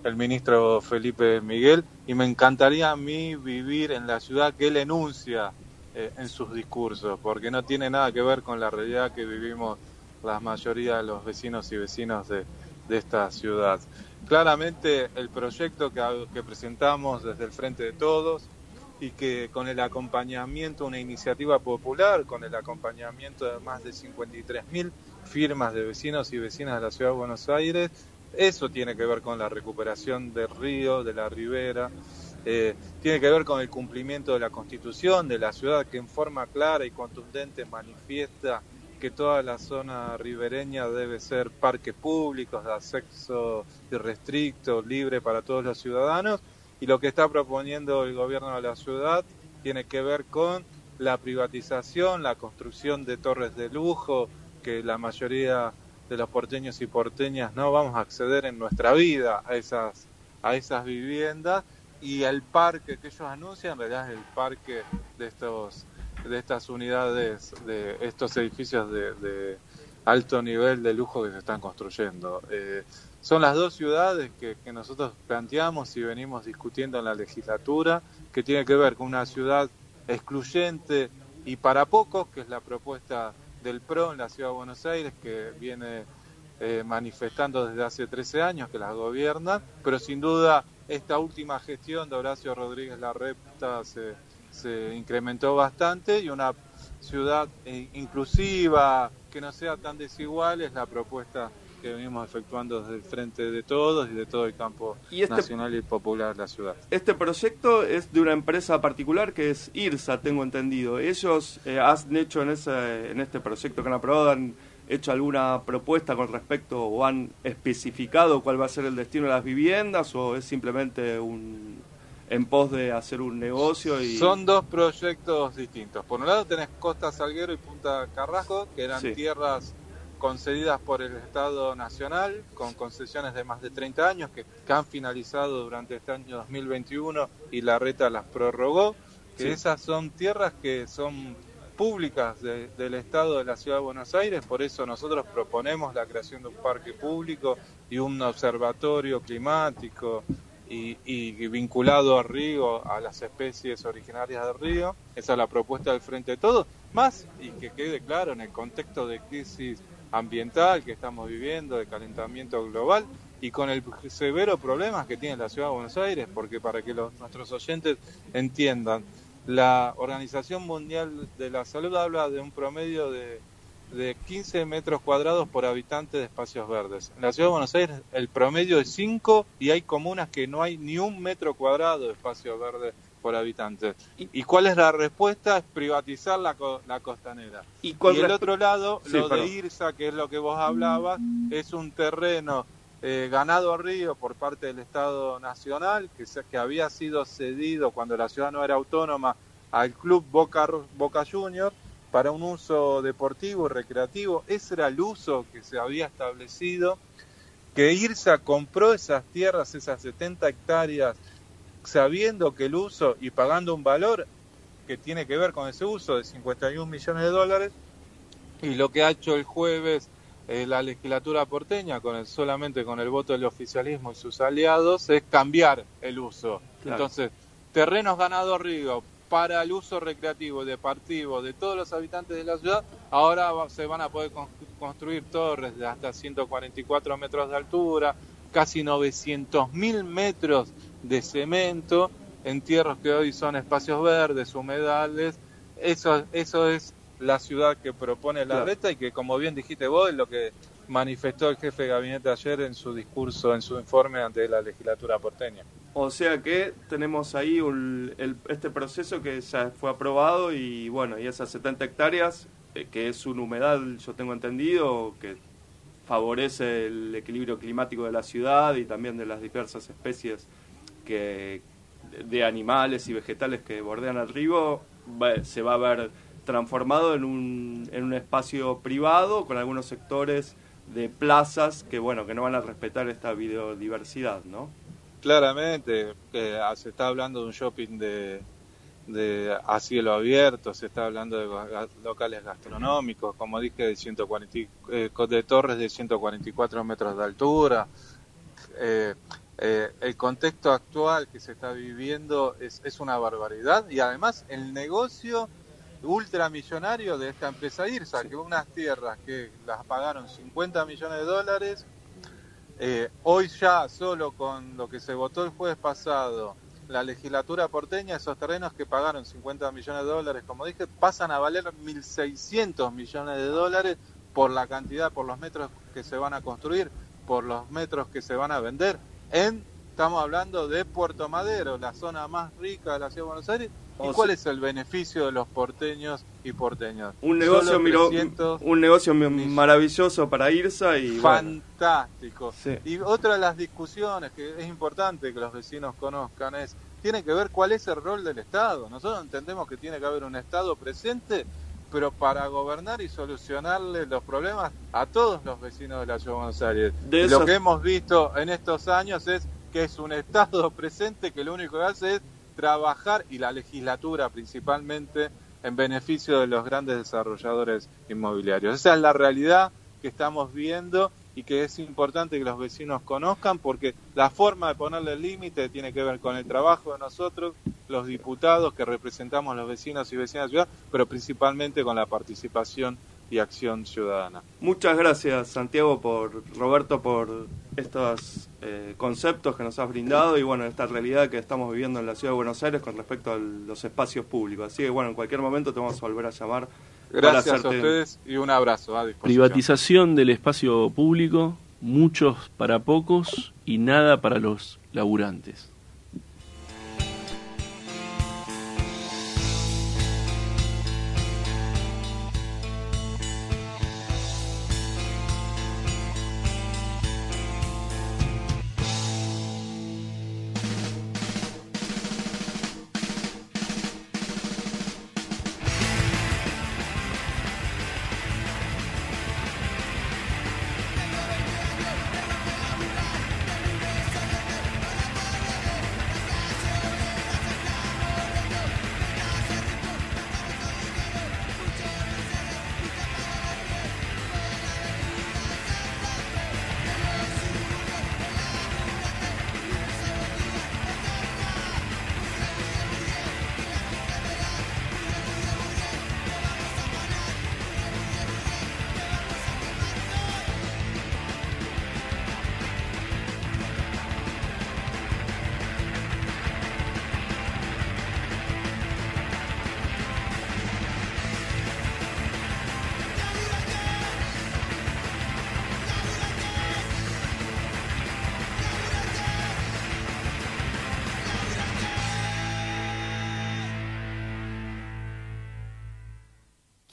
el ministro Felipe Miguel, y me encantaría a mí vivir en la ciudad que él enuncia eh, en sus discursos, porque no tiene nada que ver con la realidad que vivimos la mayoría de los vecinos y vecinos de, de esta ciudad. Claramente el proyecto que, que presentamos desde el Frente de Todos y que con el acompañamiento, una iniciativa popular, con el acompañamiento de más de 53.000 firmas de vecinos y vecinas de la Ciudad de Buenos Aires, eso tiene que ver con la recuperación del río, de la ribera, eh, tiene que ver con el cumplimiento de la Constitución de la ciudad que en forma clara y contundente manifiesta que toda la zona ribereña debe ser parque público, de acceso irrestricto, libre para todos los ciudadanos. Y lo que está proponiendo el gobierno de la ciudad tiene que ver con la privatización, la construcción de torres de lujo, que la mayoría de los porteños y porteñas no vamos a acceder en nuestra vida a esas, a esas viviendas. Y el parque que ellos anuncian en realidad es el parque de estos de estas unidades, de estos edificios de, de alto nivel de lujo que se están construyendo. Eh, son las dos ciudades que, que nosotros planteamos y venimos discutiendo en la legislatura, que tiene que ver con una ciudad excluyente y para pocos, que es la propuesta del PRO en la ciudad de Buenos Aires, que viene eh, manifestando desde hace 13 años que las gobiernan, pero sin duda esta última gestión de Horacio Rodríguez Larreta se, se incrementó bastante y una ciudad eh, inclusiva, que no sea tan desigual, es la propuesta que venimos efectuando desde el frente de todos y de todo el campo Y este- nacional y popular de la ciudad. Este proyecto es de una empresa particular que es IRSA, tengo entendido. Ellos eh, han hecho en, ese, en este proyecto que han aprobado, han hecho alguna propuesta con respecto o han especificado cuál va a ser el destino de las viviendas o es simplemente un en pos de hacer un negocio y Son dos proyectos distintos. Por un lado tenés Costa Salguero y Punta Carrasco, que eran Sí. tierras concedidas por el Estado Nacional, con concesiones de más de 30 años, que, que han finalizado durante este año 2021 y la reta las prorrogó, que Sí. esas son tierras que son públicas de- del Estado de la Ciudad de Buenos Aires, por eso nosotros proponemos la creación de un parque público y un observatorio climático y, vinculado al río, a las especies originarias del río. Esa es la propuesta del Frente de Todos. Más, y que quede claro, en el contexto de crisis ambiental que estamos viviendo, de calentamiento global, y con el severo problema que tiene la Ciudad de Buenos Aires, porque para que nuestros oyentes entiendan, la Organización Mundial de la Salud habla de un promedio de, de 15 metros cuadrados por habitante de espacios verdes. En la Ciudad de Buenos Aires el promedio es 5 y hay comunas que no hay ni un metro cuadrado de espacio verde por habitante. ¿Y cuál es la respuesta? Es privatizar la, la costanera. Y con el otro lado, Sí, lo perdón. de IRSA, que es lo que vos hablabas, es un terreno eh, ganado a río por parte del Estado Nacional, que, que había sido cedido cuando la ciudad no era autónoma al club Boca, Boca Juniors para un uso deportivo y recreativo. Ese era el uso que se había establecido, que IRSA compró esas tierras, esas 70 hectáreas, sabiendo que el uso y pagando un valor que tiene que ver con ese uso de 51 millones de dólares, y lo que ha hecho el jueves eh, la legislatura porteña, con el, solamente con el voto del oficialismo y sus aliados, es cambiar el uso. Claro. Entonces, terrenos ganados río para el uso recreativo, deportivo de todos los habitantes de la ciudad, ahora se van a poder con- construir torres de hasta 144 metros de altura, casi 900 mil metros de cemento entierros que hoy son espacios verdes, humedales. Eso, eso es la ciudad que propone la reta y que, como bien dijiste vos, es lo que manifestó el jefe de gabinete ayer en su discurso, en su informe ante la legislatura porteña. O sea que tenemos ahí un- el- este proceso que ya fue aprobado y bueno, y esas 70 hectáreas, eh, que es un humedal, yo tengo entendido, que favorece el equilibrio climático de la ciudad y también de las diversas especies que de animales y vegetales que bordean el río, se va a ver transformado en un, en un espacio privado con algunos sectores de plazas que bueno que no van a respetar esta biodiversidad, ¿no? Claramente, que ah, se está hablando de un shopping de, de a cielo abierto, se está hablando de locales gastronómicos, como dije, de, 140, y- eh, de torres de 144 metros de altura. Eh, eh, el contexto actual que se está viviendo es, es una barbaridad y además el negocio ultramillonario de esta empresa IRSA, que unas tierras que las pagaron 50 millones de dólares, eh, hoy ya solo con lo que se votó el jueves pasado, la legislatura porteña, esos terrenos que pagaron 50 millones de dólares, como dije, pasan a valer 1.600 millones de dólares por la cantidad, por los metros que se van a construir, por los metros que se van a vender. En, estamos hablando de Puerto Madero, la zona más rica de la ciudad de Buenos Aires. ¿Y O cuál sea- es el beneficio de los porteños y porteños? Un negocio, miro- 300 un negocio maravilloso para Irsa y bueno, fantástico. Sí. Y otra de las discusiones que es importante que los vecinos conozcan es, tiene que ver cuál es el rol del Estado. Nosotros entendemos que tiene que haber un Estado presente, pero para gobernar y solucionarle los problemas a todos los vecinos de la ciudad de Buenos Aires. De Lo que hemos visto en estos años es que es un Estado <laughs> presente que lo único que hace es trabajar, y la legislatura principalmente, en beneficio de los grandes desarrolladores inmobiliarios. Esa es la realidad que estamos viendo y que es importante que los vecinos conozcan porque la forma de ponerle el límite tiene que ver con el trabajo de nosotros, los diputados que representamos a los vecinos y vecinas de la ciudad, pero principalmente con la participación y acción ciudadana. muchas gracias Santiago por Roberto por estos eh, conceptos que nos has brindado y bueno, esta realidad que estamos viviendo en la ciudad de Buenos Aires con respecto a los espacios públicos. Así que bueno, en cualquier momento te vamos a volver a llamar. para Gracias a ustedes y un abrazo. A disposición. Privatización del espacio público, muchos para pocos y nada para los laburantes.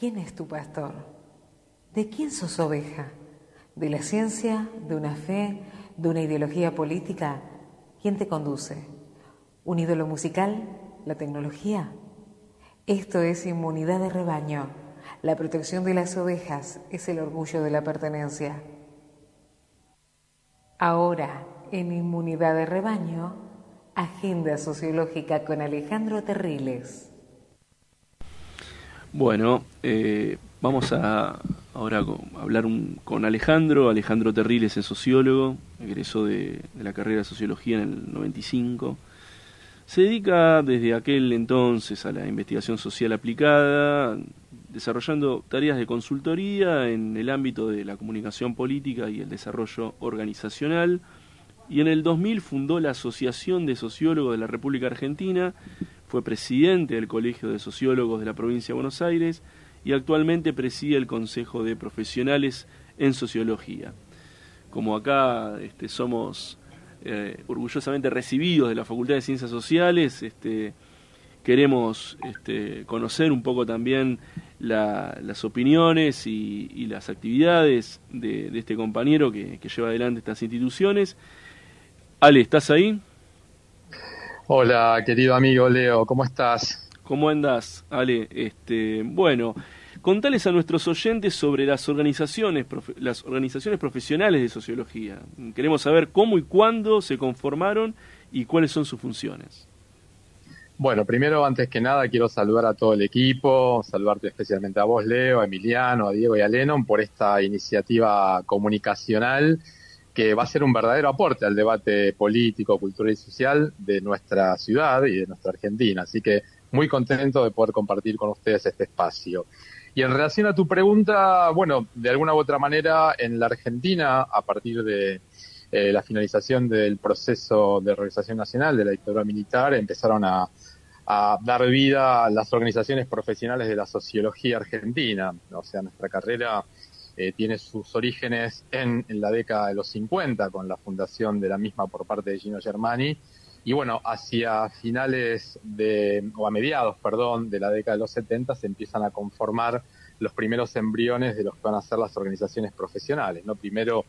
¿Quién es tu pastor? ¿De quién sos oveja? ¿De la ciencia? ¿De una fe? ¿De una ideología política? ¿Quién te conduce? ¿Un ídolo musical? ¿La tecnología? Esto es inmunidad de rebaño. La protección de las ovejas es el orgullo de la pertenencia. Ahora, en Inmunidad de Rebaño, Agenda Sociológica con Alejandro Terriles. Bueno, eh, vamos a ahora hablar un- con Alejandro. Alejandro Terriles es sociólogo, egresó de, de la carrera de sociología en el 95. Se dedica desde aquel entonces a la investigación social aplicada, desarrollando tareas de consultoría en el ámbito de la comunicación política y el desarrollo organizacional, y en el 2000 fundó la Asociación de Sociólogos de la República Argentina, fue presidente del Colegio de Sociólogos de la Provincia de Buenos Aires y actualmente preside el Consejo de Profesionales en Sociología. Como acá este, somos eh, orgullosamente recibidos de la Facultad de Ciencias Sociales, este, queremos este, conocer un poco también la- las opiniones y, las actividades de, de este compañero que, que lleva adelante estas instituciones. Ale, ¿estás ahí? Hola, querido amigo Leo, ¿cómo estás? ¿Cómo andas, Ale? Este, bueno, contales a nuestros oyentes sobre las organizaciones, profe- las organizaciones profesionales de sociología. Queremos saber cómo y cuándo se conformaron y cuáles son sus funciones. Bueno, primero, antes que nada, quiero saludar a todo el equipo, saludarte especialmente a vos, Leo, a Emiliano, a Diego y a Lennon por esta iniciativa comunicacional que va a ser un verdadero aporte al debate político, cultural y social de nuestra ciudad y de nuestra Argentina. Así que muy contento de poder compartir con ustedes este espacio. Y en relación a tu pregunta, bueno, de alguna u otra manera, en la Argentina, a partir de eh, la finalización del proceso de organización nacional de la dictadura militar, empezaron a, a dar vida a las organizaciones profesionales de la sociología argentina. O sea, nuestra carrera eh, tiene sus orígenes en, la década de los 50, con la fundación de la misma por parte de Gino Germani. Y bueno, hacia finales de, o a mediados, perdón, de la década de los 70 se empiezan a conformar los primeros embriones de los que van a ser las organizaciones profesionales, ¿no? Primero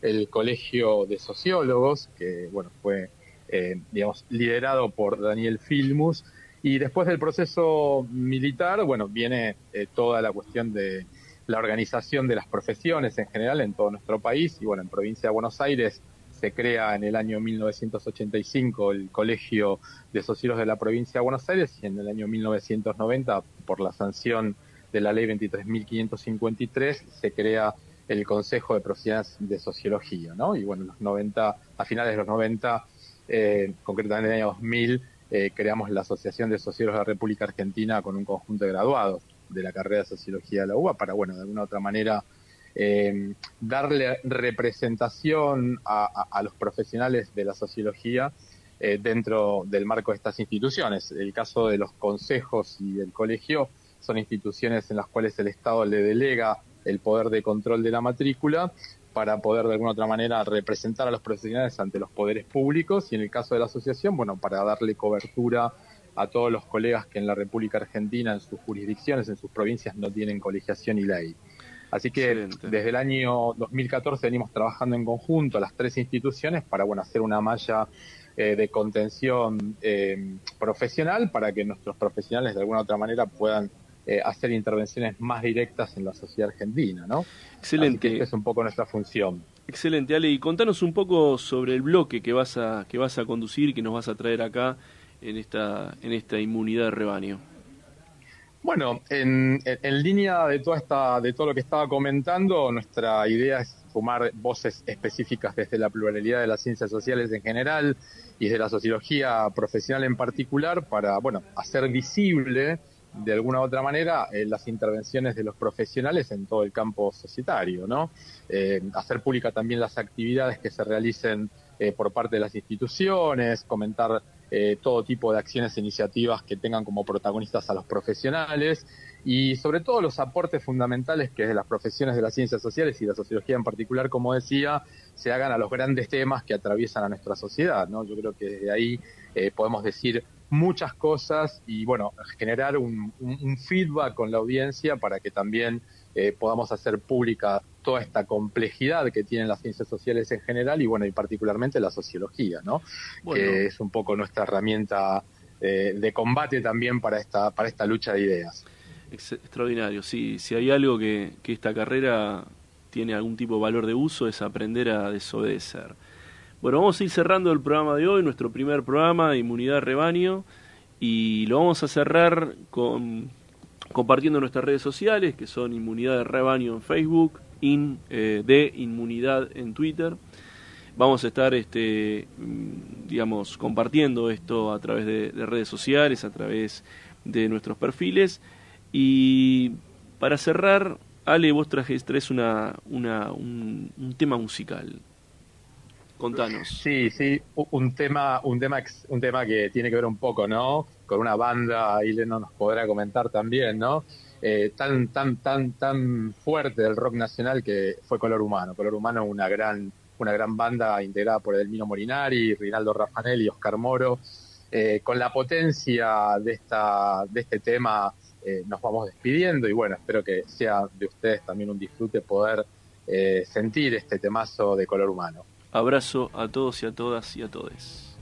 el Colegio de Sociólogos, que bueno, fue eh, digamos, liderado por Daniel Filmus, y después del proceso militar, bueno, viene eh, toda la cuestión de la organización de las profesiones en general en todo nuestro país, y bueno, en provincia de Buenos Aires se crea en el año 1985 el Colegio de Sociólogos de la provincia de Buenos Aires, y en el año 1990, por la sanción de la ley 23.553, se crea el Consejo de Profesionales de Sociología, ¿no? Y bueno, en los 90, a finales de los 90, eh, concretamente en el año 2000, eh, creamos la Asociación de Sociólogos de la República Argentina con un conjunto de graduados de la carrera de Sociología de la UBA para, bueno, de alguna u otra manera eh, darle representación a, los profesionales de la sociología eh, dentro del marco de estas instituciones. El caso de los consejos y el colegio son instituciones en las cuales el Estado le delega el poder de control de la matrícula para poder de alguna otra manera representar a los profesionales ante los poderes públicos y en el caso de la asociación, bueno, para darle cobertura a todos los colegas que en la República Argentina, en sus jurisdicciones, en sus provincias, no tienen colegiación y ley. Así que desde el año 2014 venimos trabajando en conjunto las tres instituciones para bueno hacer una malla eh, de contención eh, profesional para que nuestros profesionales de alguna otra manera puedan eh, hacer intervenciones más directas en la sociedad argentina, ¿no? Excelente. Así que es un poco nuestra función. Excelente, Ale. Y contanos un poco sobre el bloque que vas a, que vas a conducir que nos vas a traer acá en esta, en esta inmunidad de rebaño. Bueno, en, en- línea de toda esta, de todo lo que estaba comentando, nuestra idea es sumar voces específicas desde la pluralidad de las ciencias sociales en general y de la sociología profesional en particular para, bueno, hacer visible de alguna u otra manera eh, las intervenciones de los profesionales en todo el campo societario, ¿no? Eh, hacer pública también las actividades que se realicen eh, por parte de las instituciones, comentar eh, todo tipo de acciones e iniciativas que tengan como protagonistas a los profesionales y sobre todo los aportes fundamentales que de las profesiones de las ciencias sociales y la sociología en particular, como decía, se hagan a los grandes temas que atraviesan a nuestra sociedad, ¿no? Yo creo que desde ahí eh, podemos decir muchas cosas y bueno, generar un- un feedback con la audiencia para que también eh, podamos hacer pública toda esta complejidad que tienen las ciencias sociales en general y bueno, y particularmente la sociología, ¿no? Bueno. Que es un poco nuestra herramienta eh, de combate también para esta, para esta lucha de ideas. Ex- extraordinario. Sí, si hay algo que, que esta carrera tiene algún tipo de valor de uso es aprender a desobedecer. Bueno, vamos a ir cerrando el programa de hoy, nuestro primer programa, Inmunidad Rebaño, y lo vamos a cerrar con compartiendo nuestras redes sociales, que son Inmunidad de Rebaño en Facebook, in, eh, de Inmunidad en Twitter. Vamos a estar, este, mm, digamos, compartiendo esto a través de, de redes sociales, a través de nuestros perfiles. Y para cerrar, Ale, vos trajes, una, una, un, un tema musical. Contanos. Sí, sí, un tema, un tema, un tema que tiene que ver un poco, ¿no? Con una banda, ahí Leno nos podrá comentar también, ¿no? Eh, tan, tan, tan, tan fuerte del rock nacional que fue Color Humano. Color Humano, una gran, una gran banda integrada por Edelmino Morinari, Rinaldo Raffanelli, Oscar Moro. Eh, con la potencia de esta, de este tema eh, nos vamos despidiendo y bueno, espero que sea de ustedes también un disfrute poder sentir este temazo de color humano. Abrazo a todos y a todas y a todes.